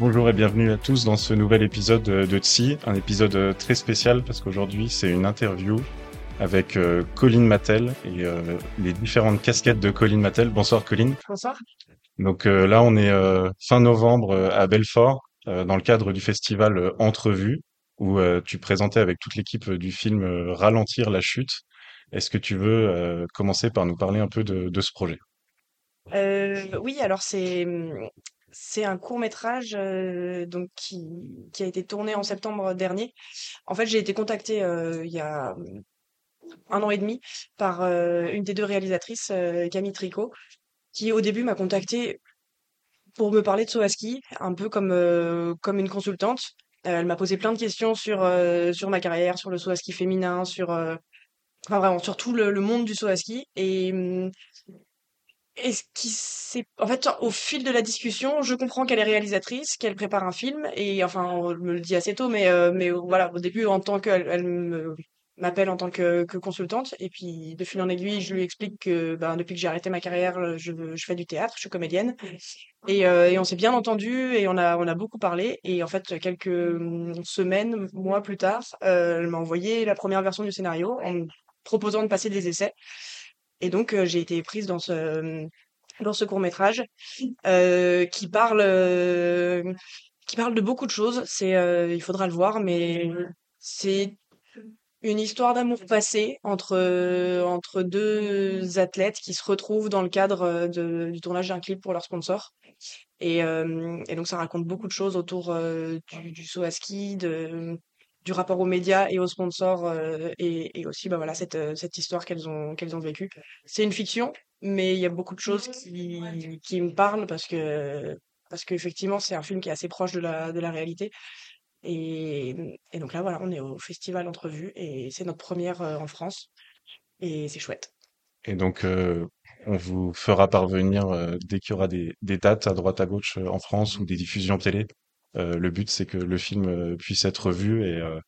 Bonjour et bienvenue à tous dans ce nouvel épisode de TSI, un épisode euh, très spécial parce qu'aujourd'hui c'est une interview avec euh, Colline Mattel et euh, les différentes casquettes de Colline Mattel. Bonsoir Colline. Bonsoir. Donc là on est fin novembre à Belfort dans le cadre du festival Entrevue où tu présentais avec toute l'équipe du film Ralentir la chute. Est-ce que tu veux commencer par nous parler un peu de, de ce projet? Oui, alors c'est c'est un court métrage euh, donc qui, a été tourné en septembre dernier. En fait, j'ai été contactée euh, il y a un an et demi par euh, une des deux réalisatrices, Camille Tricot, qui au début m'a contactée pour me parler de Soaski, un peu comme comme une consultante. elle m'a posé plein de questions sur sur ma carrière, sur le Soaski féminin, sur enfin vraiment sur tout le, monde du et hum, et ce qui c'est en fait au fil de la discussion, je comprends qu'elle est réalisatrice, qu'elle prépare un film et enfin on me le dit assez tôt mais euh, mais voilà au début en tant qu'elle elle me m'appelle en tant que, que consultante et puis de fil en aiguille je lui explique que ben, depuis que j'ai arrêté ma carrière je, je fais du théâtre je suis comédienne. Et, euh, et on s'est bien entendu et on a on a beaucoup parlé et en fait quelques hum, semaines mois plus tard euh, elle m'a envoyé la première version du scénario en me proposant de passer des essais et donc, j'ai été prise dans ce, dans ce court métrage qui parle, qui parle de beaucoup de choses. Il faudra le voir, mais c'est une histoire d'amour passé entre, entre deux athlètes qui se retrouvent dans le cadre du tournage d'un clip pour leur sponsor. Et, et donc, ça raconte beaucoup de choses autour du, du saut à ski, de, du rapport aux médias et aux sponsors euh, et, aussi bah voilà cette, euh, cette histoire qu'elles ont qu'elles ont vécue. C'est une fiction, mais il y a beaucoup de choses qui, qui me parlent parce que parce qu'effectivement c'est un film qui est assez proche de la de la réalité. Et, et donc là voilà, on est au festival Entrevue et c'est notre première euh, en France et c'est chouette. Et donc on vous fera parvenir dès qu'il y aura des, dates à droite à gauche en France ou des diffusions télé le but, c'est que le film euh, puisse être vu et euh,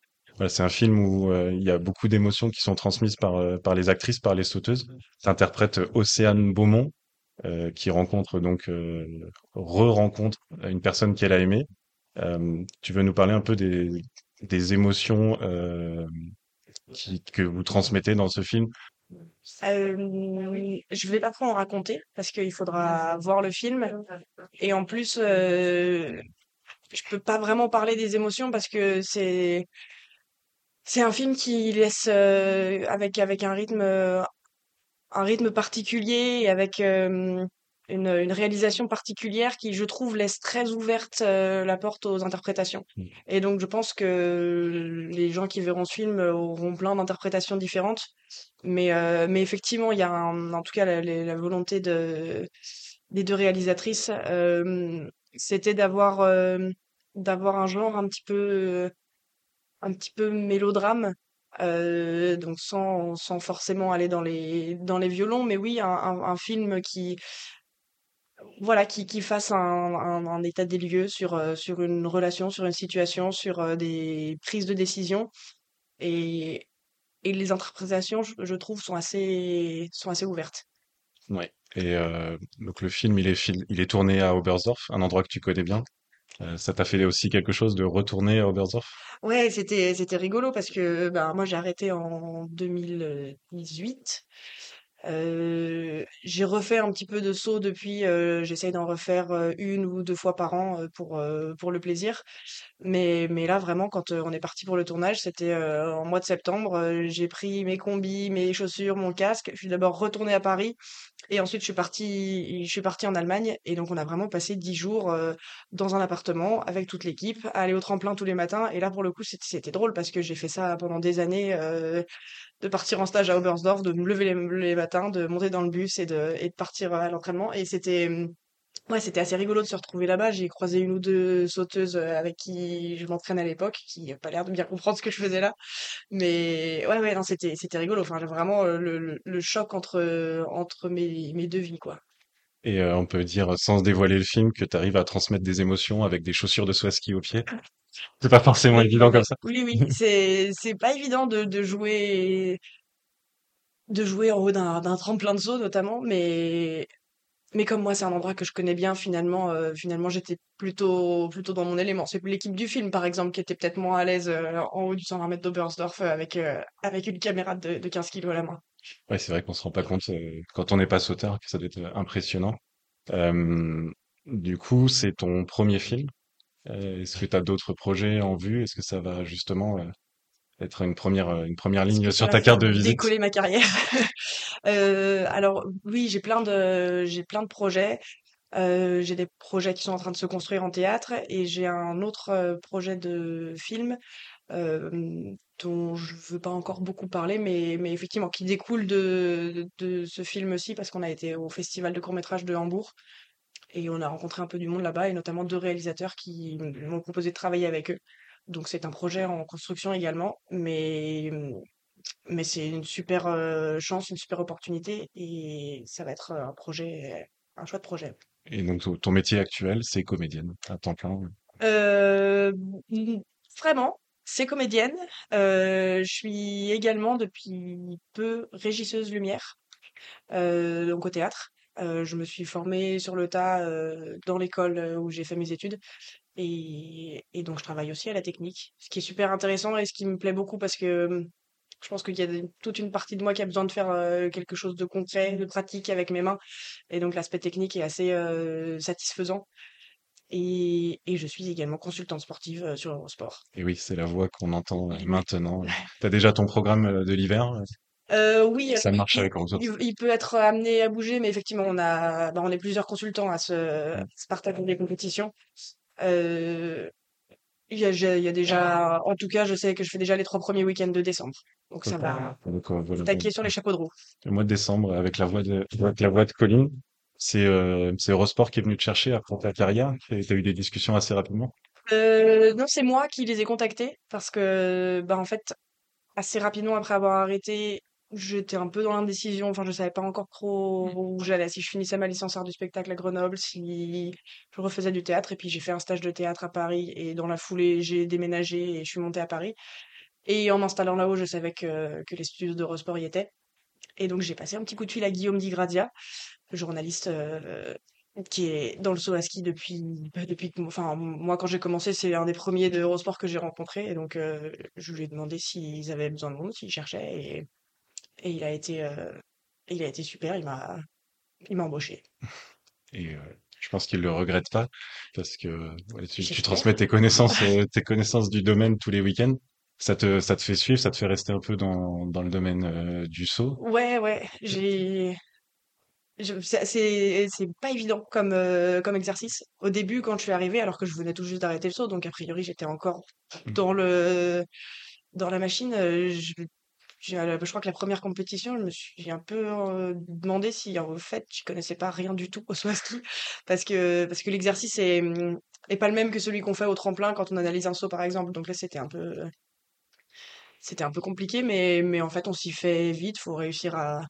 c'est un film où il y a beaucoup d'émotions qui sont transmises par par les actrices, par les sauteuses. S'interprète Océane Beaumont, qui rencontre donc re-rencontre une personne qu'elle a aimée. tu veux nous parler un peu des, des émotions que vous transmettez dans ce film? Euh, je vais pas trop en raconter parce qu'il faudra voir le film et en plus euh, je peux pas vraiment parler des émotions parce que c'est c'est un film qui laisse euh, avec avec un rythme euh, un rythme particulier et avec euh, une, une réalisation particulière qui je trouve laisse très ouverte la porte aux interprétations mmh. et donc je pense que les gens qui verront ce film auront plein d'interprétations différentes mais mais effectivement il y a en tout cas la, la volonté de des deux réalisatrices c'était d'avoir d'avoir un genre un petit peu un petit peu mélodrame euh, donc sans sans forcément aller dans les dans les violons mais oui un, film qui voilà qui qui fasse un, un, état des lieux sur sur une relation sur une situation sur des prises de décision. Et et les interprétations je, je trouve sont assez sont assez ouvertes. Ouais et euh, donc le film il est tourné à Oberstdorf un endroit que tu connais bien. Euh, ça t'a fait aussi quelque chose de retourner à Oberstdorf Ouais, c'était c'était rigolo parce que ben moi j'ai arrêté en 2018 j'ai refait un petit peu de saut depuis. J'essaye d'en refaire une ou deux fois par an pour pour le plaisir. Mais mais là vraiment quand on est parti pour le tournage, c'était en mois de septembre. j'ai pris mes combis, mes chaussures, mon casque. Je suis d'abord retournée à Paris et ensuite je suis partie je suis partie en Allemagne et donc on a vraiment passé dix jours dans un appartement avec toute l'équipe, aller au tremplin tous les matins. Et là pour le coup c'était drôle parce que j'ai fait ça pendant des années de partir en stage à Oberstdorf, de me lever les, matins, de monter dans le bus et de, partir à l'entraînement. Et c'était, Ouais, c'était assez rigolo de se retrouver là-bas. J'ai croisé une ou deux sauteuses euh, avec qui je m'entraîne à l'époque, qui n'ont pas l'air de bien comprendre ce que je faisais là. Mais ouais, ouais, non, c'était, rigolo. Enfin, vraiment euh, le, le, choc entre, entre mes, mes deux vies, quoi. Et euh, on peut dire, sans dévoiler le film, que tu arrives à transmettre des émotions avec des chaussures de saut ski au pied. C'est pas forcément évident comme ça. oui, oui. C'est, c'est pas évident de, de jouer, de jouer en haut d'un, d'un tremplin de saut, notamment, mais Mais comme moi, c'est un endroit que je connais bien, finalement, heu, finalement, j'étais plutôt plutôt dans mon élément. C'est l'équipe du film, par exemple, qui était peut-être moins à l'aise, heu, en haut du 120 mètres d'Oberstdorf, heu, avec, heu, avec une caméra de de 15 kilogrammes à la main. Ouais, c'est vrai qu'on se rend pas compte euh, quand on n'est pas sauteur que ça doit être impressionnant. Euh, du coup, c'est ton premier film. Euh, est-ce que tu as d'autres projets en vue? Est-ce que ça va justement euh, être une première, euh, une première Est-ce ligne ça sur va ta faire carte de visite? décoller ma carrière? Alors oui, j'ai plein de j'ai plein de projets. J'ai des projets qui sont en train de se construire en théâtre et j'ai un autre, projet de film, dont je veux pas encore beaucoup parler, mais mais effectivement qui découle de de ce film-ci parce qu'on a été au festival de court-métrage de Hambourg et on a rencontré un peu du monde là-bas et notamment 2 réalisateurs qui m'ont proposé de travailler avec eux. Donc c'est un projet en construction également, mais mais c'est une super, heu, chance, une super opportunité et ça va être, un projet un chouette projet. Et donc, ton métier actuel, c'est comédienne à temps plein. Heu, mmh, vraiment, c'est comédienne. Je suis également depuis peu régisseuse lumière, donc au théâtre. Je me suis formée sur le tas, dans l'école, où j'ai fait mes études et donc je travaille aussi à la technique. Ce qui est super intéressant et ce qui me plaît beaucoup parce que, mmh, je pense qu'il y a toute une partie de moi qui a besoin de faire, quelque chose de concret, de pratique avec mes mains et donc l'aspect technique est assez, satisfaisant et et je suis également consultante sportive, heu, sur Eurosport. Et oui, c'est la voix qu'on entend euh, maintenant. Tu as déjà ton programme euh, de l'hiver? euh, oui, Ça marche avec il il peut être amené à bouger, mais effectivement on a bah, on est plusieurs consultants à se à se partager les compétitions. Il y a j'ai il y a déjà en tout cas, je sais que je fais déjà les 3 premiers week-ends de décembre, donc ça va euh, voilà. attaquer sur les chapeaux de roue. Le mois de décembre, avec la voix de, avec la voix de Colline, c'est euh, c'est Eurosport qui est venu te chercher après ta carrière. Et t'as eu des discussions assez rapidement. Heu, non, c'est moi qui les ai contactés parce que, bah, en fait, assez rapidement après avoir arrêté, j'étais un peu dans l'indécision. Enfin, je savais pas encore trop où j'allais, si je finissais ma licence art du spectacle à Grenoble, si je refaisais du théâtre. Et puis j'ai fait un stage de théâtre à Paris et dans la foulée, j'ai déménagé et je suis montée à Paris. Et en m'installant là-haut, je savais que, que les studios d'Eurosport y étaient. Et donc j'ai passé un petit coup de fil à Guillaume Di Grazia, le journaliste euh, qui est dans le saut à ski depuis, bah, depuis que, enfin, moi quand j'ai commencé, c'est un des premiers de Eurosport que j'ai rencontré. Et donc euh, je lui ai demandé s'ils avaient besoin de monde, s'ils cherchaient. Et, et il a été, euh, il a été super, il m'a, il m'a embauché. Et je pense qu'il le regrette pas parce que ouais, tu, transmets tes connaissances, tes connaissances du domaine tous les week-ends. Ça te, ça te fait suivre, ça te fait rester un peu dans, dans le domaine euh, du saut? Ouais, ouais, j'ai, c'est pas évident comme euh, comme exercice. Au début, quand je suis arrivée, alors que je venais tout juste d'arrêter le saut, donc a priori j'étais encore dans le dans la machine. euh, je, j'ai- je crois que la première compétition, je me suis un peu euh, demandé si en fait je connaissais pas rien du tout au saut à ski, parce que parce que l'exercice est est pas le même que celui qu'on fait au tremplin quand on analyse un saut par exemple. Donc là, c'était un peu c'était un peu compliqué, mais mais en fait on s'y fait vite. Faut réussir à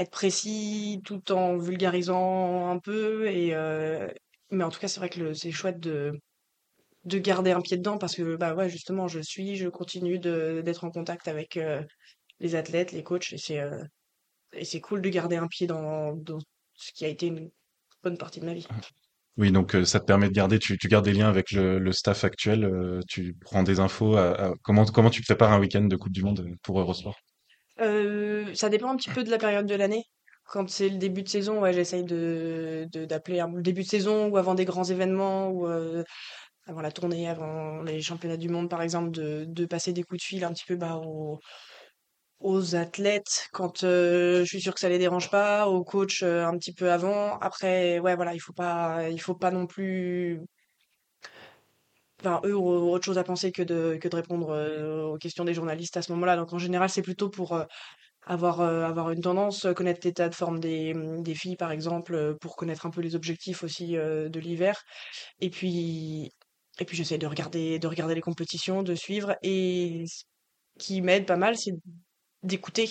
être précis tout en vulgarisant un peu et euh, mais en tout cas c'est vrai que c'est chouette de de garder un pied dedans parce que bah ouais justement je suis je continue d'être en contact avec euh, les athlètes les coachs et c'est euh, et c'est cool de garder un pied dans dans ce qui a été une bonne partie de ma vie. Oui, donc euh, ça te permet de garder, tu, tu gardes des liens avec le, le staff actuel, tu prends des infos. à- à- comment, comment tu prépares un week-end de Coupe du Monde pour Eurosport? Ça dépend un petit peu de la période de l'année. Quand c'est le début de saison, ouais, j'essaye d'appeler le début de saison ou avant des grands événements ou euh, avant la tournée, avant les championnats du monde, par exemple, de, de passer des coups de fil un petit peu bah, aux, aux athlètes quand euh, je suis sûre que ça les dérange pas, aux coachs euh, un petit peu avant. Après, ouais, voilà, il faut pas, il faut pas non plus. Enfin, eux ont autre chose à penser que de, que de répondre aux questions des journalistes à ce moment-là. Donc, en général, c'est plutôt pour avoir, euh, avoir une tendance, euh, connaître l'état de forme des, des filles, par exemple, euh, pour connaître un peu les objectifs aussi de l'hiver. Et puis, et puis j'essaie de regarder, de regarder les compétitions, de suivre. Et ce qui m'aide pas mal, c'est d'écouter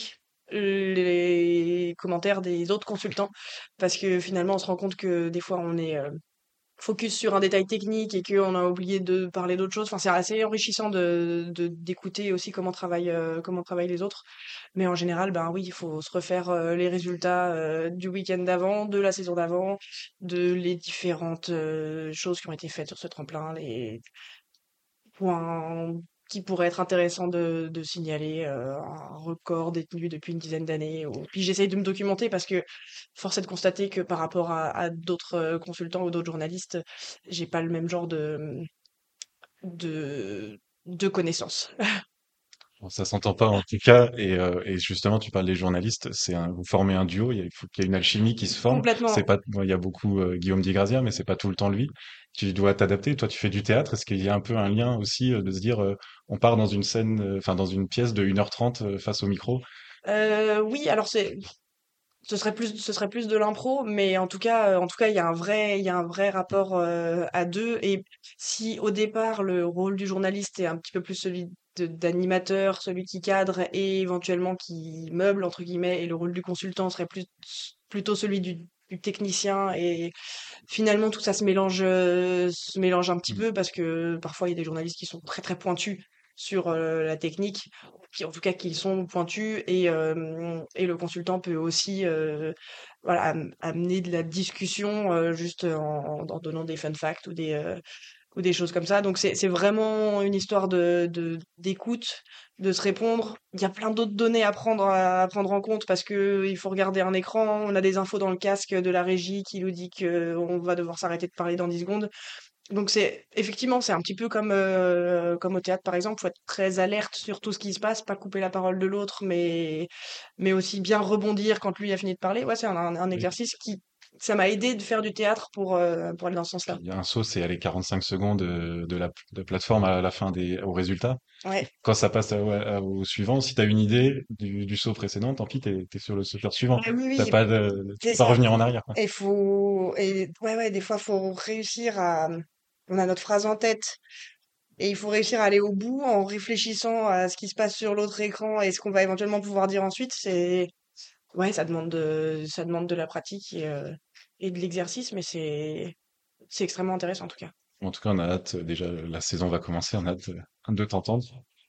les commentaires des autres consultants. Parce que finalement, on se rend compte que des fois, on est focus sur un détail technique et qu'on a oublié de parler d'autre chose. Enfin, c'est assez enrichissant de- d'écouter aussi comment travaillent, euh, comment travaillent les autres. Mais en général, ben oui, il faut se refaire euh, les résultats euh, du week-end d'avant, de la saison d'avant, de les différentes euh, choses qui ont été faites sur ce tremplin, les points qui pourraient être intéressants de, signaler, euh, un record détenu depuis une dizaine d'années. Puis j'essaye de me documenter parce que force est de constater que par rapport à, d'autres euh, consultants ou d'autres journalistes, j'ai pas le même genre de, de connaissances. Bon, ça s'entend pas en tout cas, et, euh, et justement, tu parles des journalistes, c'est un, vous formez un duo, il y a- il faut qu'il y ait une alchimie qui se forme. Complètement. C'est pas, bon, il y a beaucoup euh, Guillaume Di Grazia, mais c'est pas tout le temps lui. Tu dois t'adapter. Toi, tu fais du théâtre. Est-ce qu'il y a un peu un lien aussi euh, de se dire, euh, on part dans une scène, euh, enfin dans une pièce de 1h30 euh, face au micro? Euh, oui, alors c'est ce serait plus ce serait plus de l'impro, mais en tout cas euh, en tout cas il y a un vrai il y a un vrai rapport euh, à deux et si au départ le rôle du journaliste est un petit peu plus celui d'animateur, celui qui cadre et éventuellement qui meuble entre guillemets et le rôle du consultant serait plus plutôt celui du du technicien et finalement tout ça se mélange euh, se mélange un petit Mm. peu parce que parfois il y a des journalistes qui sont très très pointus sur euh, la technique qui en tout cas qui sont pointus et euh, et le consultant peut aussi euh, voilà am- amener de la discussion juste en, en donnant des fun facts ou des ou des choses comme ça. Donc c'est vraiment une histoire de d'écoute de se répondre. Il y a plein d'autres données à prendre à, prendre en compte parce que il faut regarder un écran. On a des infos dans le casque de la régie qui nous dit que on va devoir s'arrêter de parler dans 10 secondes. Donc c'est effectivement c'est un petit peu comme euh, comme au théâtre par exemple, faut être très alerte sur tout ce qui se passe, pas couper la parole de l'autre, mais mais aussi bien rebondir quand lui a fini de parler. Ouais, c'est un, exercice qui ça m'a aidé de faire du théâtre pour euh, pour aller dans ce sens-là. un saut, c'est aller 45 secondes euh, de la de plateforme à la fin des, au résultat. Ouais, Quand ça passe à- à- au suivant, si tu as une idée du, du saut précédent, tant pis, t'es, t'es sur le sauteur suivant. Ouais, oui T'as oui, pas de, tu pas revenir en arrière, quoi. Et faut et ouais ouais des fois faut réussir à on a notre phrase en tête et il faut réussir à aller au bout en réfléchissant à ce qui se passe sur l'autre écran et ce qu'on va éventuellement pouvoir dire ensuite. C'est Ouais, ça demande de, ça demande de la pratique et, euh, et de l'exercice, mais c'est, c'est extrêmement intéressant en tout cas. En tout cas, on a hâte, euh, déjà, la saison va commencer, on a hâte euh, de t'entendre.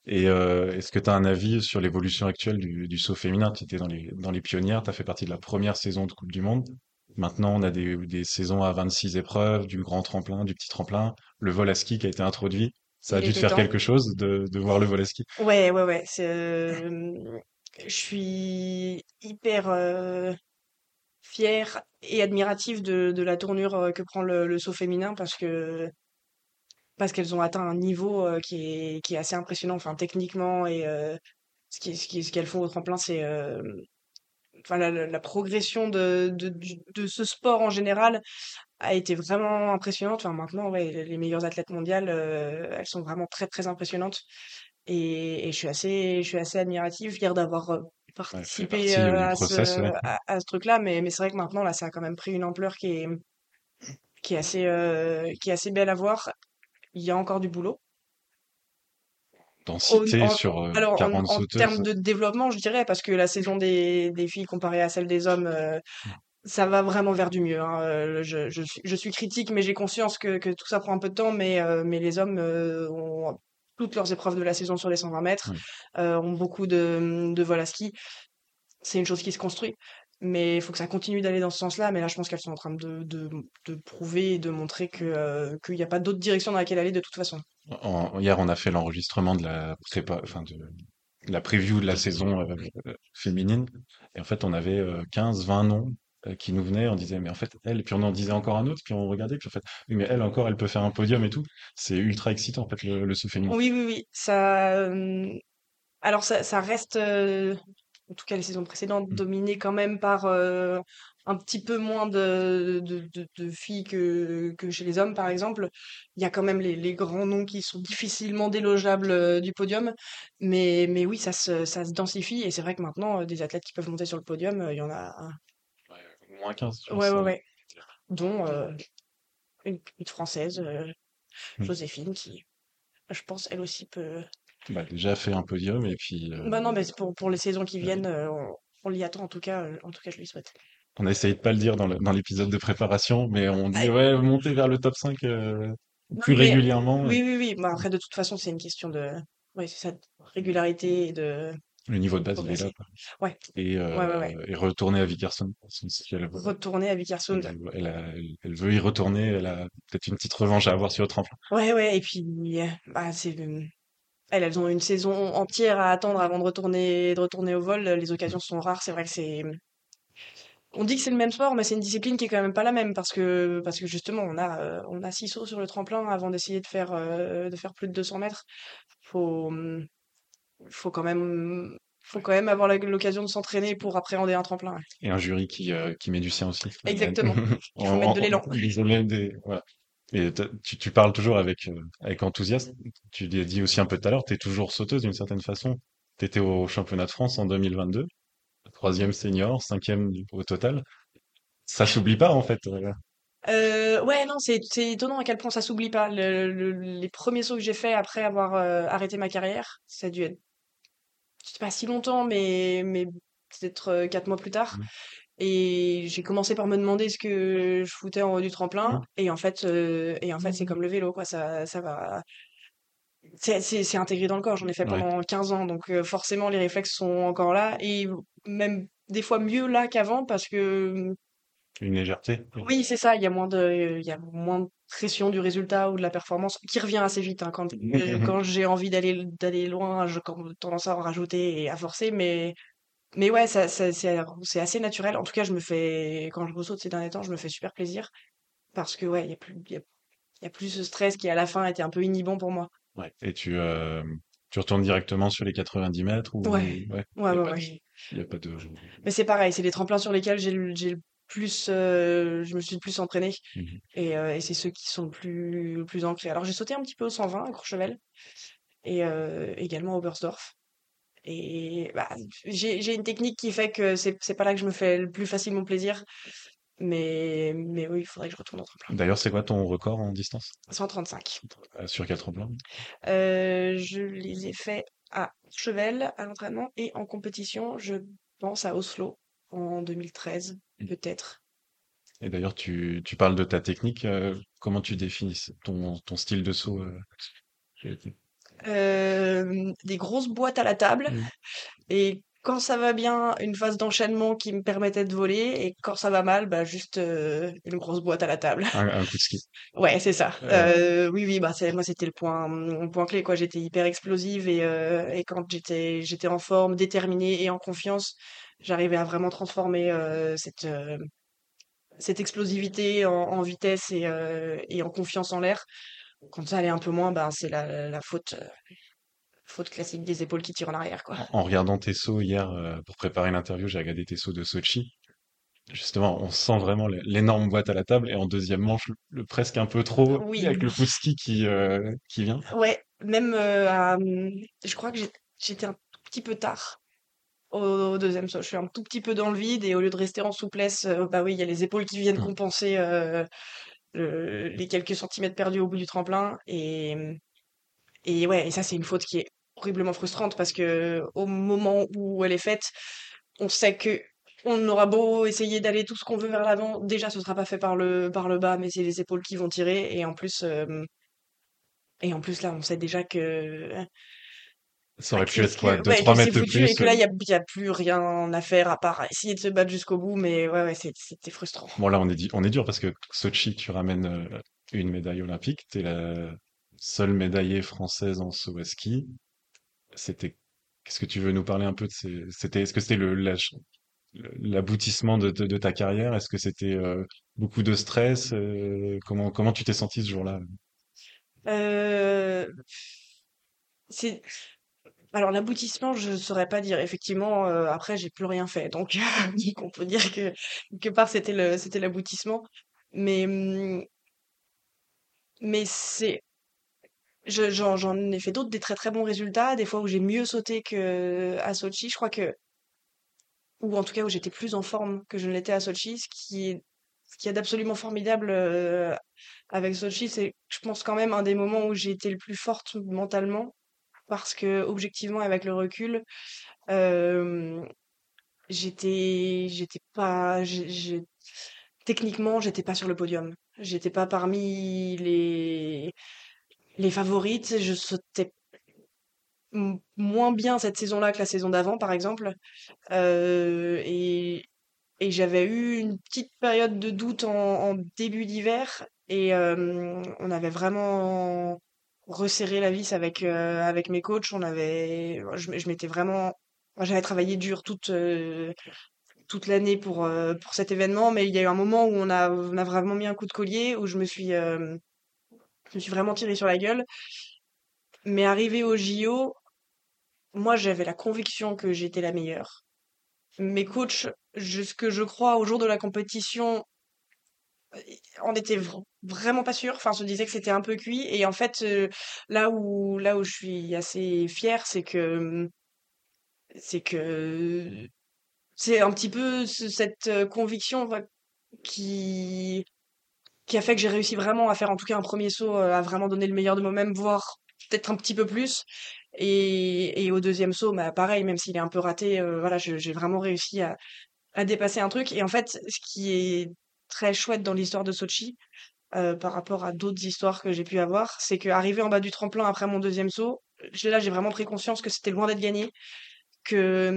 Et euh, est-ce que tu as un avis sur l'évolution actuelle du, du saut féminin? Tu étais dans les, dans les pionnières, tu as fait partie de la première saison de Coupe du Monde. Maintenant, on a des, des saisons à 26 épreuves, du grand tremplin, du petit tremplin, le vol à ski qui a été introduit. Ça a Il dû te faire temps. quelque chose de, de voir le vol à ski? Ouais, ouais, ouais. Euh, je suis hyper euh, fière et admirative de, la tournure euh, que prend le, saut féminin parce que parce qu'elles ont atteint un niveau euh, qui est qui est assez impressionnant, enfin techniquement et euh, ce ce qui, ce qu'elles font au tremplin, c'est euh, enfin la, progression de, de, ce sport en général a été vraiment impressionnante. Enfin, maintenant, ouais, les meilleures athlètes mondiales, elles sont vraiment très, très impressionnantes. Et, et je suis assez, je suis assez admirative, fière d'avoir Ouais, partie euh, à process, ce, ouais. à, à ce truc-là. Mais, mais c'est vrai que maintenant, là, ça a quand même pris une ampleur qui est, qui est assez, euh, qui est assez belle à voir. Il y a encore du boulot. D'en Au- citer en- sur euh, alors, en, 40 en termes de développement, je dirais, parce que la saison des, des filles comparée à celle des hommes, euh, ça va vraiment vers du mieux. hein. Je, je suis, je suis critique, mais j'ai conscience que, que tout ça prend un peu de temps. Mais, euh, mais les hommes euh, ont toutes leurs épreuves de la saison sur les 120 mètres, euh, ont beaucoup de, de vol à ski. C'est une chose qui se construit. Mais il faut que ça continue d'aller dans ce sens-là. Mais là, je pense qu'elles sont en train de, de, de prouver et de montrer euh, qu'il n'y a pas d'autre direction dans laquelle aller de toute façon. En- hier, on a fait l'enregistrement de la prépa, enfin de, la preview de la saison euh, féminine. Et en fait, on avait euh, 15, 20 noms euh, qui nous venaient. On disait, mais en fait, elle, et puis on en disait encore un autre, puis on regardait, puis en fait, oui, mais elle encore, elle peut faire un podium et tout. C'est ultra excitant, en fait, le, le saut féminin. Oui, oui, oui. Ça, euh, alors ça, ça reste euh, en tout cas les saisons précédentes, Mmh. dominé quand même par un petit peu moins de, de, de- de filles que, que chez les hommes, par exemple. Il y a quand même les, les grands noms qui sont difficilement délogeables euh, du podium. Mais, mais oui, ça se, ça se densifie. Et c'est vrai que maintenant, euh, des athlètes qui peuvent monter sur le podium, euh, il y en a. Moins 15, je Ouais, ouais, ouais. Dont euh, une, une française, euh, Mm. Joséphine, qui, je pense, elle aussi peut. Bah, déjà fait un podium et puis euh, Bah non, mais c'est pour, pour les saisons qui viennent, euh, on, on l'y attend en tout cas. en tout cas, je lui souhaite. on a essayé de pas le dire dans l'épisode de préparation, mais on dit ouais, monter vers le top 5 euh, non, plus mais régulièrement. oui, oui, oui. Bah, après, de toute façon, c'est une question de. Oui, c'est ça, de régularité et de Le niveau de base, il est là. progresser. quoi. Ouais, Et, ouais, ouais, ouais. euh, et retourner à Vickerson. parce que si elle, veut- Retourner à Vikersund. elle, elle a- elle- elle veut y retourner, elle a peut-être une petite revanche à avoir sur le tremplin. Ouais, ouais. Et puis, bah, c'est. Elles, elles ont une saison entière à attendre avant de retourner, de retourner au vol. Les occasions sont rares. C'est vrai que c'est. On dit que c'est le même sport, mais c'est une discipline qui est quand même pas la même parce que, parce que justement, on a, euh, on a six sauts sur le tremplin avant d'essayer de faire, euh, de faire plus de 200 mètres. Faut, faut quand même, faut quand même avoir l'occasion de s'entraîner pour appréhender un tremplin. ouais. Et un jury qui, euh, qui met du sien aussi. Exactement. Il faut En- mettre de l'élan. des- voilà. Et tu, tu parles toujours avec, euh, avec enthousiasme. Tu l'as dit aussi un peu tout à l'heure, tu es toujours sauteuse d'une certaine façon. Tu étais au championnat de France en 2022, troisième senior, cinquième au total. Ça s'oublie pas en fait. euh. Ouais, non, c'est c'est étonnant à quel point ça s'oublie pas. Le- le- les premiers sauts que j'ai faits après avoir euh, arrêté ma carrière, ça a dû être, c'est pas si longtemps, mais, mais peut-être quatre mois plus tard. Mm. Et j'ai commencé par me demander ce que je foutais en haut du tremplin. Mm. Et en fait, euh, et en fait, c'est comme le vélo, quoi. Ça, ça va. C'est intégré dans le corps. J'en ai fait Ouais. pendant 15 ans, donc euh, forcément les réflexes sont encore là et même des fois mieux là qu'avant parce que Une légèreté. oui, c'est ça, il y a moins de, il y a moins de pression du résultat ou de la performance qui revient assez vite. hein, quand euh, quand j'ai envie d'aller d'aller loin, j'ai tendance à en rajouter et à forcer, mais mais ouais, ça, ça- c'est assez naturel. En tout cas, je me fais quand je ressaute ces derniers temps, je me fais super plaisir parce que ouais, il y a plus y a, il y a plus ce stress qui à la fin était un peu inhibant pour moi. Ouais. Et tu, euh, tu retournes directement sur les 90 mètres ou Ouais, ouais, ouais, a pas de. Mais c'est pareil, c'est les tremplins sur lesquels j'ai le j'ai le plus, euh, je me suis plus entraînée. Mhm. Et, euh, et c'est ceux qui sont plus, plus ancrés. Alors j'ai sauté un petit peu au 120 à Courchevel et euh, également au Bersdorf. Et bah, j'ai j'ai une technique qui fait que c'est c'est pas là que je me fais le plus facilement plaisir. Mais, mais oui, il faudrait que je retourne au tremplin. D'ailleurs, c'est quoi ton record en distance? 135. Euh, sur quel tremplin? Je les ai faits à Courchevel à l'entraînement et en compétition, je pense à Oslo en 2013, peut-être. Et d'ailleurs, tu, tu parles de ta technique. euh, comment tu définis ton, ton style de saut euh, Euh, des grosses boîtes à la table. Mm. Et quand ça va bien, une phase d'enchaînement qui me permettait de voler. Et quand ça va mal, bah juste euh, une grosse boîte à la table. un, un coup de ski? Ouais, c'est ça. Euh, Euh, oui, oui, bah moi c'était le point, mon point clé quoi. J'étais hyper explosive et et quand j'étais j'étais en forme, déterminée et en confiance, j'arrivais à vraiment transformer euh, cette euh, cette explosivité en, en vitesse et euh, et en confiance en l'air. Quand ça allait un peu moins, bah c'est la la faute faute classique des épaules qui tirent en arrière quoi. en, regardant tes sauts hier euh, pour préparer l'interview, j'ai regardé tes sauts de Sochi. Justement, on sent vraiment l'énorme boîte à la table et en deuxième manche, le, le presque un peu trop Oui. avec le coup de ski qui, euh, qui vient. Ouais, même euh, hum, je crois que j'étais un petit peu tard au deuxième saut. Je suis un tout petit peu dans le vide et au lieu de rester en souplesse, euh, bah oui, il y a les épaules qui viennent compenser euh, le- les quelques centimètres perdus au bout du tremplin. Et, et ouais, et ça c'est une faute qui est horriblement frustrante parce que au moment où elle est faite, on sait que on aura beau essayer d'aller tout ce qu'on veut vers l'avant, déjà ce sera pas fait par le par le bas, mais c'est les épaules qui vont tirer. Et en plus, euh, et en plus là, on sait déjà que Ça aurait Bah, pu être quoi, que- 2 ouais, 3 que c'est mètres de plus. et que là, il n'y a, plus rien à faire à part essayer de se battre jusqu'au bout. Mais ouais, ouais, c'était frustrant. Bon, là, on est, dit- on est dur parce que Sochi, tu ramènes euh, une médaille olympique. Tu es la seule médaillée française en saut à ski. C'était, qu'est-ce que tu veux nous parler un peu de ces, c'était, est-ce que c'était le, l'aboutissement de, de, de ta carrière? Est-ce que c'était euh, beaucoup de stress? euh, comment, comment tu t'es senti ce jour-là? Euh, c'est alors l'aboutissement, je saurais pas dire. Effectivement, heu, après j'ai plus rien fait, donc donc on peut dire que quelque part c'était le c'était l'aboutissement. Mais, mmh mais c'est je j'en j'en ai fait d'autres, des très, très bons résultats, des fois où j'ai mieux sauté qu'à Sotchi. Je crois que ou en tout cas où j'étais plus en forme que je ne l'étais à Sotchi, ce qui est ce qu'il y a d'absolument formidable, heu, avec Sotchi, c'est je pense quand même un des moments où j'ai été le plus forte mentalement parce que objectivement avec le recul, j'étais j'étais pas techniquement, j'étais pas sur le podium. J'étais pas parmi les les favorites. Je sautais moins bien cette saison-là que la saison d'avant, par exemple, et et j'avais eu une petite période de doute en début d'hiver et on avait vraiment resserré la vis avec, heu, avec mes coachs. On avait je m'étais vraiment j'avais travaillé dur toute, heu, toute l'année pour, heu, pour cet événement, mais il y a eu un moment où on a on a vraiment mis un coup de collier, où je me suis, je me suis vraiment tirée sur la gueule. Mais arrivée aux JO, moi, j'avais la conviction que j'étais la meilleure. Mes coachs, jusque je crois au jour de la compétition, étaient vr vraiment pas sûrs, enfin se disaient que c'était un peu cuit et en fait, là où là où je suis assez fière, c'est que, mmh c'est que c'est un petit peu ce cette, conviction qui qui a fait que j'ai réussi vraiment à faire en tout cas un 1er saut, à vraiment donner le meilleur de moi-même, voire peut-être un petit peu plus. Et et au 2e saut, bah, pareil, même s'il est un peu raté, voilà, j'ai vraiment réussi à à dépasser un truc. Et en fait, ce qui est très chouette dans l'histoire de Sotchi, heu, par rapport à d'autres histoires que j'ai pu avoir, c'est qu'arrivée en bas du tremplin après mon 2e saut, là, j'ai vraiment pris conscience que c'était loin d'être gagné, que,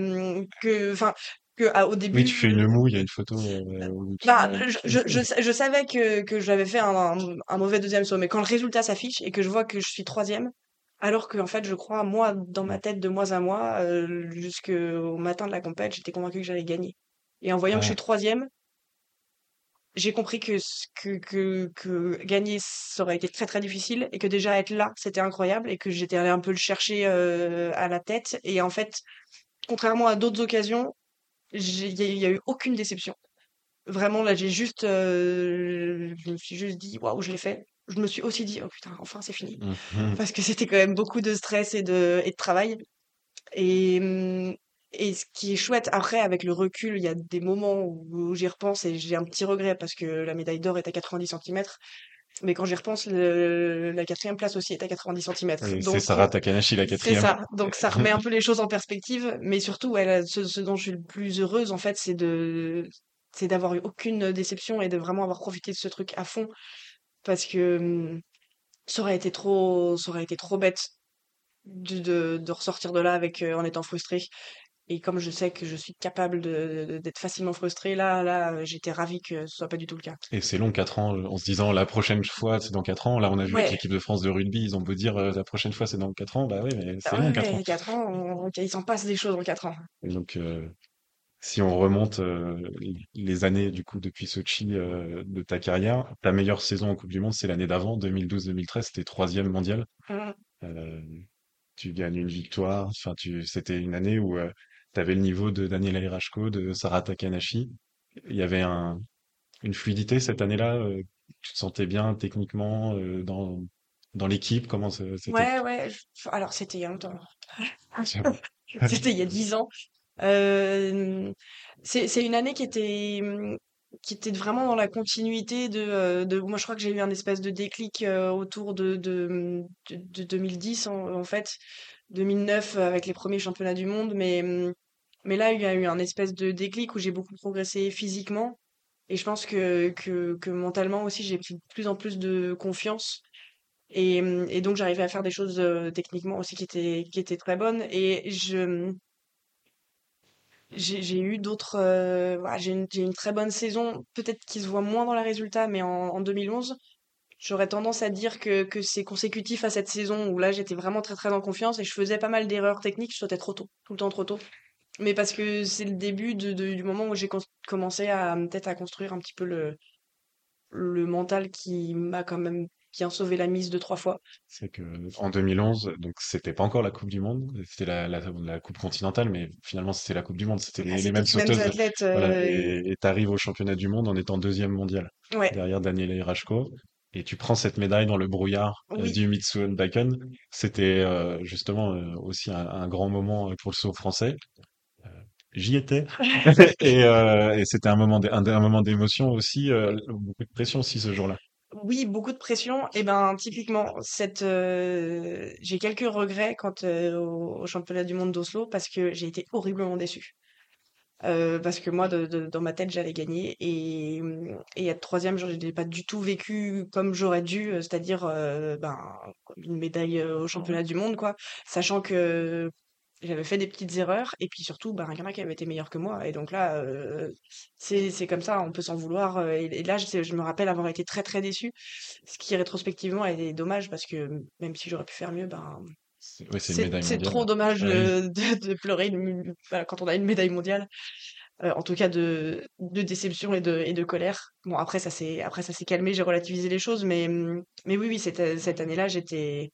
mmh, que enfin, qu'à au Oui, tu début fais une moue, il y a une photo, où tu bah, je je je sa je savais que que j'avais fait un un mauvais 2e saut, mais quand le résultat s'affiche et que je vois que je suis 3e, alors qu'en fait, je crois, moi, dans ma tête, de mois à mois, jusqu'au matin de la compète, j'étais convaincue que j'allais gagner. Et en voyant que je Ah. suis 3e j'ai compris que que que que gagner, ça aurait été très, très difficile et que déjà être là, c'était incroyable et que j'étais allée un peu le chercher, à la tête et en fait, contrairement à d'autres occasions, il y a eu aucune déception. Vraiment, là, j'ai juste, je me suis juste dit: «Waouh, je l'ai fait». Je me suis aussi dit: «Oh putain, enfin, c'est fini». Mmh mh. Parce que c'était quand même beaucoup de stress et de et de travail et mmh et ce qui est chouette après avec le recul, il y a des moments où où j'y repense et j'ai un petit regret parce que la médaille d'or est à 90 centimètres, mais quand j'y repense, le la 4e place aussi est à 90 centimètres, Et c'est donc Sara Takanashi la c'est 4e. ça, donc ça remet un peu les choses en perspective, mais surtout, elle, ce ce dont je suis le plus heureuse, en fait, c'est de c'est d'avoir eu aucune déception et de vraiment avoir profité de ce truc à fond parce que, mmh, ça aurait été trop ça aurait été trop bête de de de ressortir de là avec, heu, en étant frustrée et comme je sais que je suis capable d'être facilement frustrée, là là, heu, j'étais ravie que ce soit pas du tout le cas. Et c'est long 4 ans, en se disant: «La prochaine fois, c'est dans 4 ans». Là, on a vu avec Ouais. l'équipe de France de rugby, ils ont beau dire, heu: «La prochaine fois, c'est dans 4 ans». Bah oui, mais c'est Ah long ouais, 4 ans. ouais, 4 ans, on il s'en passe des choses en 4 ans. Et donc, heu, si on remonte, les années, du coup, depuis Sotchi, heu, de ta carrière, ta meilleure saison en coupe du monde, c'est l'année d'avant, 2012-2013, tu es 3e mondiale. Mmh. Tu gagnes une victoire, enfin tu c'était une année où, tu avais le niveau de Daniela Airashko, de Sara Takanashi. Il y avait un une fluidité cette année-là, heu, tu te sentais bien techniquement, heu, dans dans l'équipe? Comment c'était? Ouais, ouais, alors c'était il y a longtemps. J'avoue. C'était il y a 10 ans. Hem, c'est une année qui était, qui était vraiment dans la continuité de, heu, de moi je crois que j'ai eu un espèce de déclic, autour de de, de de 2010 en en fait. 2009 avec les 1ers championnats du monde, mais, mmh, mais là il y a eu un espèce de déclic où j'ai beaucoup progressé physiquement. Et je pense que que mentalement aussi j'ai pris de plus en plus de confiance. Et donc j'arrivais à faire des choses, heu, techniquement aussi qui étaient qui étaient très bonnes. Et je, j'ai eu d'autres, heu, voilà, j'ai une une très bonne saison, peut-être qui se voit moins dans les résultats, mais en en 2011, j'aurais tendance à dire que que c'est consécutif à cette saison où là j'étais vraiment très, très en confiance et je faisais pas mal d'erreurs techniques, je sautais trop tôt, tout le temps trop tôt. Mais parce que c'est le début de de du moment où j'ai commencé à, peut-être à construire un petit peu le le mental qui m'a quand même bien sauvé la mise deux, trois fois. C'est que en 2011, donc c'était pas encore la Coupe du Monde, c'était la, la, la Coupe continentale, mais finalement c'était la Coupe du Monde, c'était Ah, les, les mêmes les mêmes sauteuses. athlètes. Voilà, euh, et tu arrives au championnat du monde en étant deuxième mondial, Ouais, derrière Daniel Erashko, et tu prends cette médaille dans le brouillard euh, oui, du Mitsubishi C'était euh, justement euh, aussi un, un grand moment pour le saut français. J'y étais et, euh, et c'était un moment d'é- un, un moment d'émotion aussi, euh, beaucoup de pression aussi ce jour-là. oui, beaucoup de pression. Et ben, typiquement, cette, euh, j'ai quelques regrets quand euh, au, au championnat du monde d'Oslo parce que j'ai été horriblement déçue. Parce que moi, de, de- dans ma tête, j'allais gagner et, hum, et être troisième, je l'ai pas du tout vécu comme j'aurais dû, c'est-à-dire ben, une médaille au championnat du monde, quoi. Sachant que j'avais fait des petites erreurs et puis surtout, ben, il y en a qui avaient été meilleurs que moi. Et donc là, euh, c'est comme ça, on peut s'en vouloir. euh, Et, et là, je, je me rappelle avoir été très très déçue, ce qui rétrospectivement est dommage parce que même si j'aurais pu faire mieux, ben C'est- trop dommage Ah de, de pleurer une- voilà, quand on a une médaille mondiale. Euh, en tout cas de, de déception et de, et de colère. Bon, après, ça s'est, après, ça s'est calmé, j'ai relativisé les choses, mais, hum, mais oui, oui, cette, cette année-là, j'étais,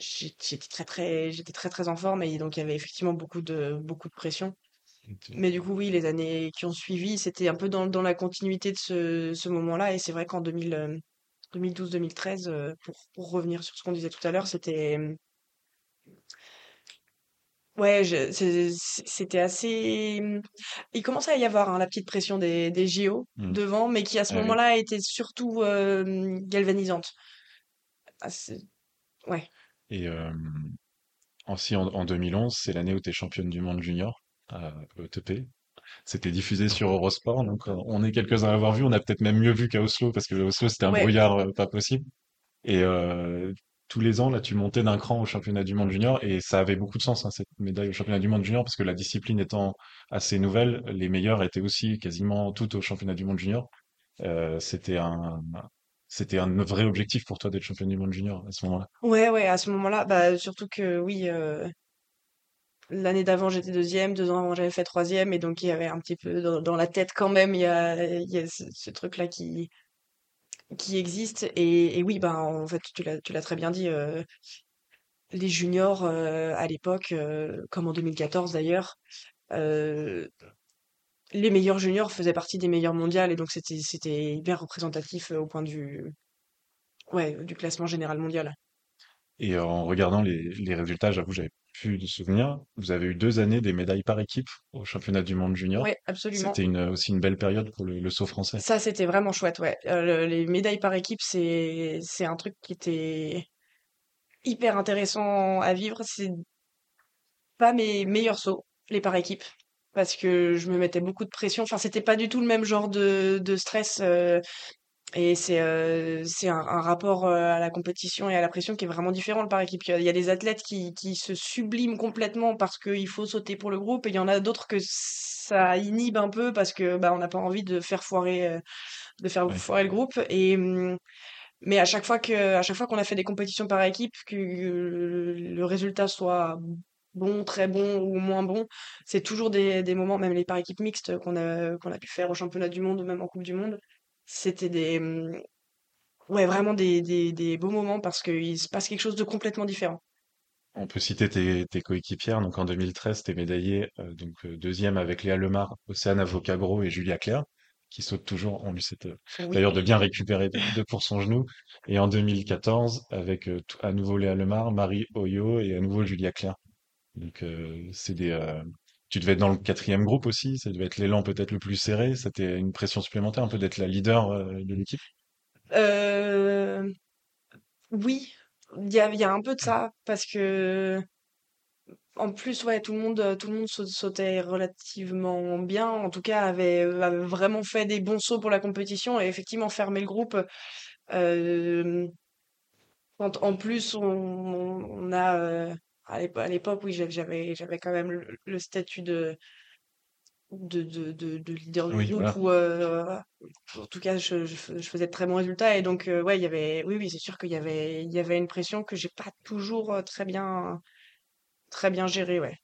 j'étais très, très, j'étais très, très en forme et donc il y avait effectivement beaucoup de, beaucoup de pression. Mais du coup, oui, les années qui ont suivi, c'était un peu dans, dans la continuité de ce, ce moment-là et c'est vrai qu'en 2000, euh, 2012-2013, euh, pour, pour revenir sur ce qu'on disait tout à l'heure, c'était, Ouais, c'est c'est c'était assez, mmh, il commençait à y avoir, hein, la petite pression des des JO Mm. devant, mais qui à ce Ah moment-là était surtout, galvanisante. Ah ouais. Et aussi en, en 2011, c'est l'année où tu es championne du monde junior à ETP. C'était diffusé sur Eurosport, donc on est quelques-uns à l'avoir vu. On a peut-être même mieux vu qu'à Oslo, parce que Oslo, c'était un Ouais, brouillard pas possible. Et euh, tous les ans, là, tu montais d'un cran au championnat du monde junior, et ça avait beaucoup de sens, hein, cette médaille au championnat du monde junior, parce que la discipline étant assez nouvelle, les meilleurs étaient aussi quasiment toutes au championnat du monde junior. Euh, c'était un, c'était un vrai objectif pour toi d'être championne du monde junior à ce moment-là? ouais, ouais, à ce moment-là, bah, surtout que oui, heu, l'année d'avant, j'étais deuxième, 2 ans avant, j'avais fait troisième, et donc il y avait un petit peu dans la tête quand même, il y a ce truc-là qui qui existe et oui, ben, en fait, tu l'as très bien dit, heu, les juniors, heu, à l'époque, comme en 2014 d'ailleurs, les meilleurs juniors faisaient partie des meilleurs mondiales et donc c'était c'était hyper représentatif euh, au point de vue ouais du classement général mondial. Et en regardant les, les résultats, j'avoue, j'avais plus de souvenirs. Vous avez eu deux années des médailles par équipe au championnat du monde junior. Ouais, absolument. C'était une, aussi une belle période pour le, le saut français. Ça c'était vraiment chouette, ouais. Euh, le- les médailles par équipe c'est c'est un truc qui était hyper intéressant à vivre. C'est pas mes meilleurs sauts les par équipe parce que je me mettais beaucoup de pression. Enfin c'était pas du tout le même genre de de stress. euh, Et c'est euh, c'est un, un rapport euh, à la compétition et à la pression qui est vraiment différent par équipe. Il y a des athlètes qui, qui se subliment complètement parce qu'il faut sauter pour le groupe et il y en a d'autres que ça inhibe un peu parce que bah, on n'a pas envie de faire foirer euh, de faire Ouais. foirer le groupe. Et hum, mais à chaque fois que à chaque fois qu'on a fait des compétitions par équipe, que le résultat soit bon, très bon ou moins bon, c'est toujours des, des moments, même les par équipes mixtes qu'on a qu'on a pu faire au championnat du monde ou même en Coupe du Monde. C'était des, hum, Ouais, vraiment des, des, des beaux moments parce qu'il se passe quelque chose de complètement différent. On peut citer tes, tes coéquipières. Donc en 2013, t'es médaillée euh, donc euh, deuxième avec Léa Lemar, Océane Avocabro et Julia Claire, qui sautent toujours. On lui souhaite euh, Oui. d'ailleurs de bien récupérer de, pour son genou. Et en 2014, avec euh, à nouveau Léa Lemar, Marie Oyo et à nouveau Julia Claire. Donc euh, c'est des euh, tu devais être dans le quatrième groupe aussi, ça devait être l'élan peut-être le plus serré, c'était une pression supplémentaire un peu d'être la leader euh, de l'équipe? Oui, il y a, un peu de ça parce que en plus, ouais, tout le monde, tout le monde sau- sautait relativement bien. En tout cas, avait, vraiment fait des bons sauts pour la compétition et effectivement fermé le groupe. Quand en plus on, a à l'épo- à l'époque, oui, j'avais j'avais quand même le, le statut de de, de, de, de leader du Oui, groupe voilà. ou euh, en tout cas je, je, fais- je faisais de très bons résultats et donc euh, ouais il y avait oui oui c'est sûr qu'il y avait il y avait une pression que j'ai pas toujours euh, très bien très bien gérée ouais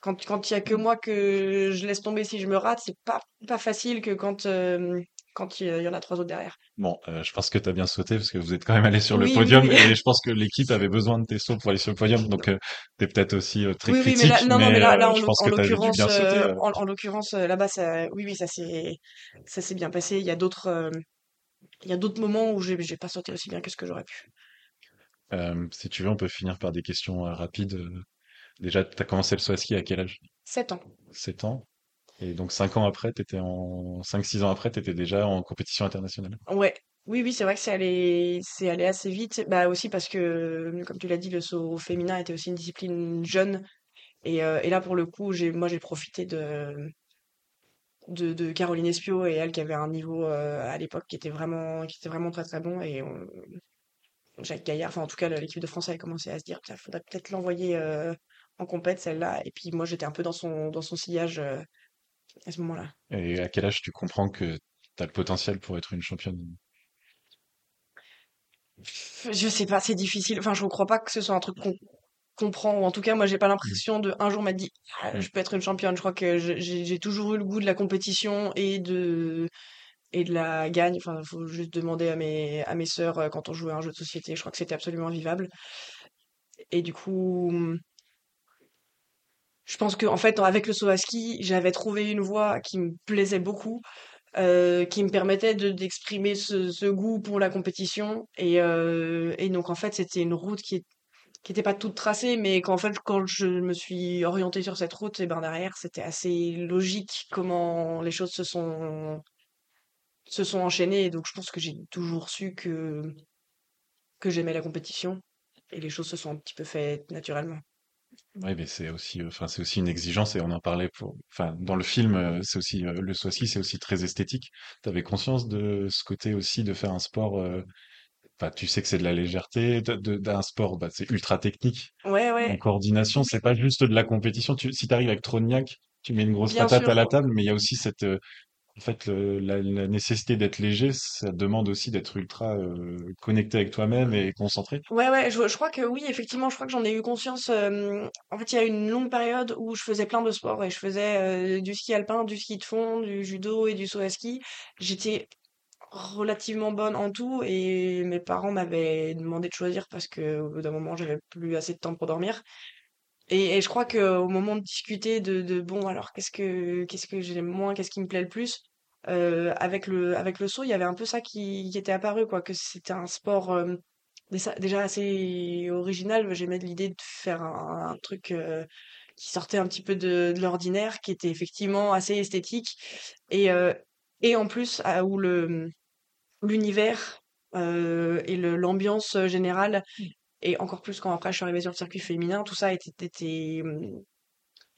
quand quand il y a que moi que je laisse tomber si je me rate c'est pas pas facile que quand euh, quand il y en a trois autres derrière. Bon, euh, je pense que tu as bien sauté parce que vous êtes quand même allé sur le Oui, podium oui. et je pense que l'équipe avait besoin de tes sauts pour aller sur le podium. Donc, euh, tu es peut-être aussi euh, très Oui, oui, mais critique, là, non, non, mais là, là, en, l'occurrence, bien sauter. en, en l'occurrence, là-bas, ça, oui, oui, ça s'est, ça s'est bien passé. Il y a d'autres, il y a d'autres moments où j'ai, j'ai pas sauté aussi bien que ce que j'aurais pu. Si tu veux, on peut finir par des questions rapides. Déjà, tu as commencé le saut à ski à quel âge? Sept ans. 7 ans. Et donc, 5 ans après, t'étais en... cinq six ans après, tu étais déjà en compétition internationale. Ouais. Oui, oui, c'est vrai que c'est allé, c'est allé assez vite. Bah aussi parce que, comme tu l'as dit, le saut féminin était aussi une discipline jeune. Et, euh, et là, pour le coup, j'ai, moi, j'ai profité de, de, Caroline Espio et elle qui avait un niveau euh, à l'époque qui était vraiment, qui était vraiment très très bon. Et Jacques Gaillard, enfin en tout cas l'équipe de France avait commencé à se dire qu'il faudrait peut-être l'envoyer euh, en compète celle-là. Et puis moi j'étais un peu dans son dans son sillage à ce moment-là. Et à quel âge tu comprends que tu as le potentiel pour être une championne? Je sais pas, c'est difficile. Enfin je ne crois pas que ce soit un truc qu'on comprend. Ou en tout cas moi j'ai pas l'impression de un jour m'a dit Ah, je peux être une championne. Je crois que j'ai toujours eu le goût de la compétition et de et de la gagne. Enfin faut juste demander à mes à mes sœurs euh, quand on jouait à un jeu de société. Je crois que c'était absolument invivable. Et du coup Je pense que en fait, avec le saut à ski, j'avais trouvé une voie qui me plaisait beaucoup, euh, qui me permettait de d'exprimer ce, ce goût pour la compétition. Et, euh, et donc en fait, c'était une route qui qui était pas toute tracée, mais qu'en fait, quand je me suis orientée sur cette route, et ben derrière, c'était assez logique comment les choses se sont se sont enchaînées. Donc je pense que j'ai toujours su que que j'aimais la compétition et les choses se sont un petit peu faites naturellement. Oui, mais c'est aussi, euh, enfin, c'est aussi une exigence et on en parlait pour, enfin, dans le film, euh, c'est aussi, euh, le ski, c'est aussi très esthétique. T'avais conscience de ce côté aussi de faire un sport, euh, enfin, tu sais que c'est de la légèreté, de, de- d'un sport, bah, c'est ultra technique. Ouais, En ouais, coordination, c'est pas juste de la compétition. Tu, si t'arrives avec niaque, tu mets une grosse bien patate à la table, mais il y a aussi cette, euh, en fait, la, nécessité d'être léger, ça demande aussi d'être ultra, euh, connecté avec toi-même et concentré. Ouais, ouais, je, crois que oui, effectivement, je crois que j'en ai eu conscience. en fait, il y a une longue période où je faisais plein de sports et je faisais euh, du ski alpin, du ski de fond, du judo et du saut à ski. J'étais relativement bonne en tout et mes parents m'avaient demandé de choisir parce que au bout d'un moment, j'avais plus assez de temps pour dormir. Et, je crois que au moment de discuter de, bon, alors qu'est-ce que qu'est-ce que j'aime moins, qu'est-ce qui me plaît le plus, euh, avec le avec le saut, il y avait un peu ça qui, était apparu, quoi, que c'était un sport euh, déjà assez original. J'aimais l'idée de faire un, truc euh, qui sortait un petit peu de, de l'ordinaire, qui était effectivement assez esthétique et et en plus où le l'univers et l'ambiance générale et encore plus quand après je suis arrivée sur le circuit féminin, tout ça était, était,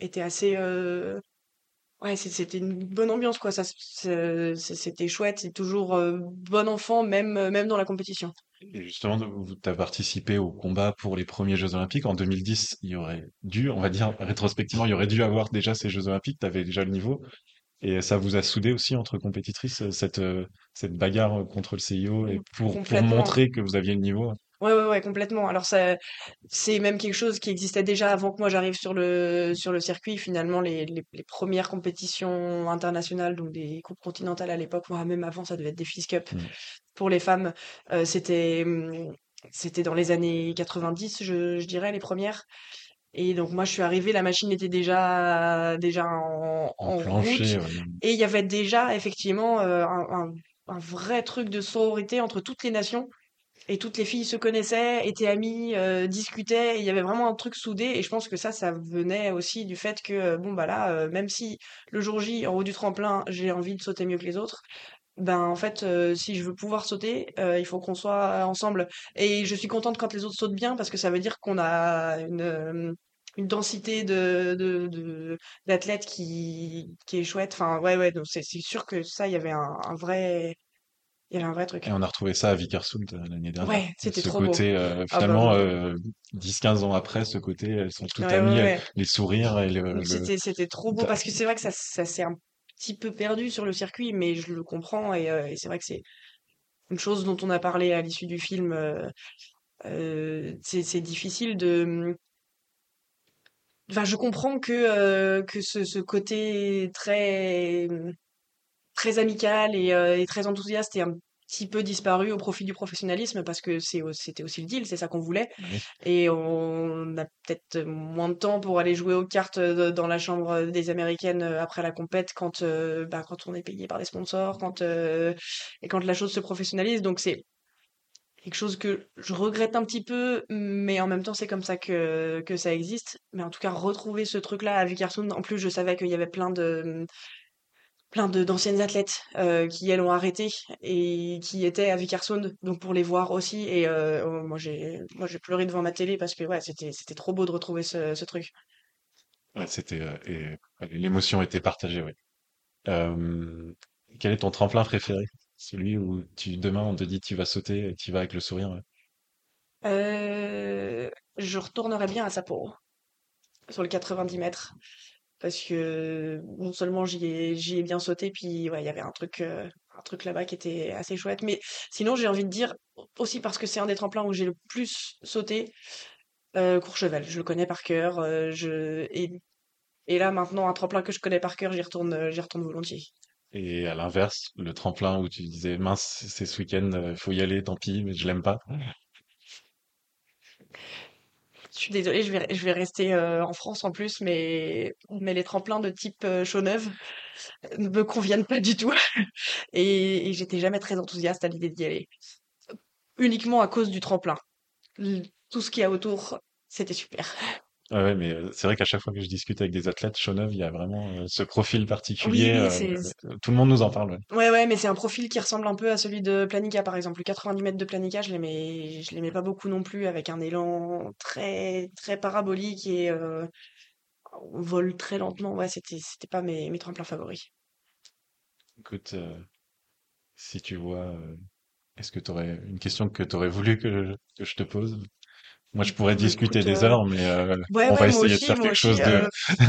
était assez... euh, Ouais, c'était une bonne ambiance, quoi. Ça, c'était chouette, c'est toujours euh, bon enfant, même, même dans la compétition. Et justement, tu as participé au combat pour les premiers Jeux Olympiques. En 2010, il y aurait dû, on va dire rétrospectivement, il y aurait dû avoir déjà ces Jeux Olympiques. Tu avais déjà le niveau. Et ça vous a soudé aussi entre compétitrices, cette, cette bagarre contre le CIO et pour, pour montrer que vous aviez le niveau? Ouais, ouais, ouais, complètement. Alors ça, c'est même quelque chose qui existait déjà avant que moi j'arrive sur le sur le circuit. Finalement, les, les, les premières compétitions internationales, donc des coupes continentales à l'époque, voire même avant, ça devait être des Fils Cup Mm. pour les femmes. euh, c'était hum, c'était dans les années 90, je, je dirais, les premières. Et donc moi je suis arrivée, la machine était déjà déjà en, En en route ouais. et il y avait déjà effectivement euh, un, un un vrai truc de sororité entre toutes les nations et toutes les filles se connaissaient, étaient amies, euh, discutaient, il y avait vraiment un truc soudé, et je pense que ça, ça venait aussi du fait que, euh, bon, bah là, euh, même si le jour J, en haut du tremplin, j'ai envie de sauter mieux que les autres, ben en fait, si je veux pouvoir sauter, il faut qu'on soit ensemble. Et je suis contente quand les autres sautent bien, parce que ça veut dire qu'on a une, densité de, de, de- d'athlètes qui, qui est chouette. Enfin, ouais, ouais, donc c'est sûr que ça, il y avait un vrai, il y avait un vrai Et truc. on a retrouvé ça à Vikersund euh, l'année dernière. Ouais, c'était Ce trop beau. côté, euh, Ah bah finalement, oui. euh, 10-15 ans après, ce côté, elles sont toutes Ouais, amies, ouais. les sourires et le, c'était c'était trop beau parce que c'est vrai que ça ça s'est un petit peu perdu sur le circuit, mais je le comprends et, euh, et c'est vrai que c'est une chose dont on a parlé à l'issue du film. c'est difficile de. Enfin, je comprends que que ce, ce côté très très amical et, euh, et très enthousiaste et un petit peu disparu au profit du professionnalisme parce que c'était aussi le deal, c'est ça qu'on voulait. Oui. Et on a peut-être moins de temps pour aller jouer aux cartes euh, dans la chambre des Américaines euh, après la compète quand, euh, bah, quand on est payé par des sponsors, quand, euh, et quand la chose se professionnalise. Donc c'est quelque chose que je regrette un petit peu, mais en même temps c'est comme ça que, que ça existe. Mais en tout cas, retrouver ce truc-là à Vikersund, en plus je savais qu'il y avait plein de plein de d'anciennes athlètes euh, qui elles ont arrêté et qui étaient à Vikersund donc pour les voir aussi et euh, oh, moi j'ai moi j'ai pleuré devant ma télé parce que ouais c'était c'était trop beau de retrouver ce, ce truc Ouais, c'était euh, l'émotion était partagée, oui. Quel est ton tremplin préféré? Celui où tu demain on te dit tu vas sauter et tu vas avec le sourire. ouais. je retournerais bien à Sapporo sur le 90 mètres parce que non seulement j'y ai ai bien sauté puis ouais il y avait un truc euh, truc là-bas qui était assez chouette mais sinon j'ai envie de dire aussi parce que c'est un des tremplins où j'ai le plus sauté euh, Courchevel je le connais par cœur euh, je et Et là, maintenant, un tremplin que je connais par cœur, j'y retourne, euh, retourne volontiers. Et à l'inverse, le tremplin où tu disais mince, c'est ce week-end, faut y aller, tant pis, mais je l'aime pas. Je suis désolée, je vais, rester euh, en France en plus, mais, les tremplins de type euh, Chaux-Neuve ne me conviennent pas du tout. Et, et j'étais jamais très enthousiaste à l'idée d'y aller. Uniquement à cause du tremplin. Tout ce qu'il y a autour, c'était super. Ouais, ouais, mais c'est vrai qu'à chaque fois que je discute avec des athlètes, Chaux-Neuve, il y a vraiment ce profil Oui, particulier. oui, c'est, tout le monde nous en parle. ouais. Ouais, ouais, mais c'est un profil qui ressemble un peu à celui de Planica, par exemple. Le 90 mètres de Planica, je l'aimais, je l'aimais pas beaucoup non plus, avec un élan très, très parabolique et on vole très lentement. Ouais, c'était, c'était pas mes, mes tremplins favoris. Écoute, si tu vois, est-ce que tu aurais une question que tu aurais voulu que, que je te pose? Moi, je pourrais Bah, discuter écoute, des euh, heures, mais euh, ouais, on va ouais, essayer de faire quelque aussi. chose de, euh,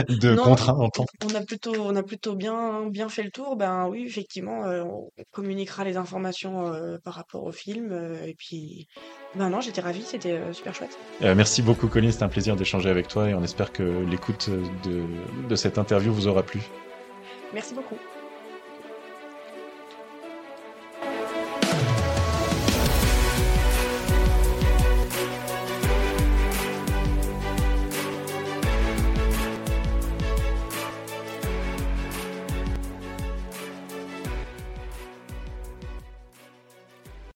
de non, contraint en temps. on a plutôt, on a plutôt bien, bien fait le tour. Ben oui, effectivement, euh, on communiquera les informations par rapport au film. et puis, ben non, j'étais ravie, c'était super chouette. Merci beaucoup, Colin. C'était un plaisir d'échanger avec toi et on espère que l'écoute de, de cette interview vous aura plu. Merci beaucoup.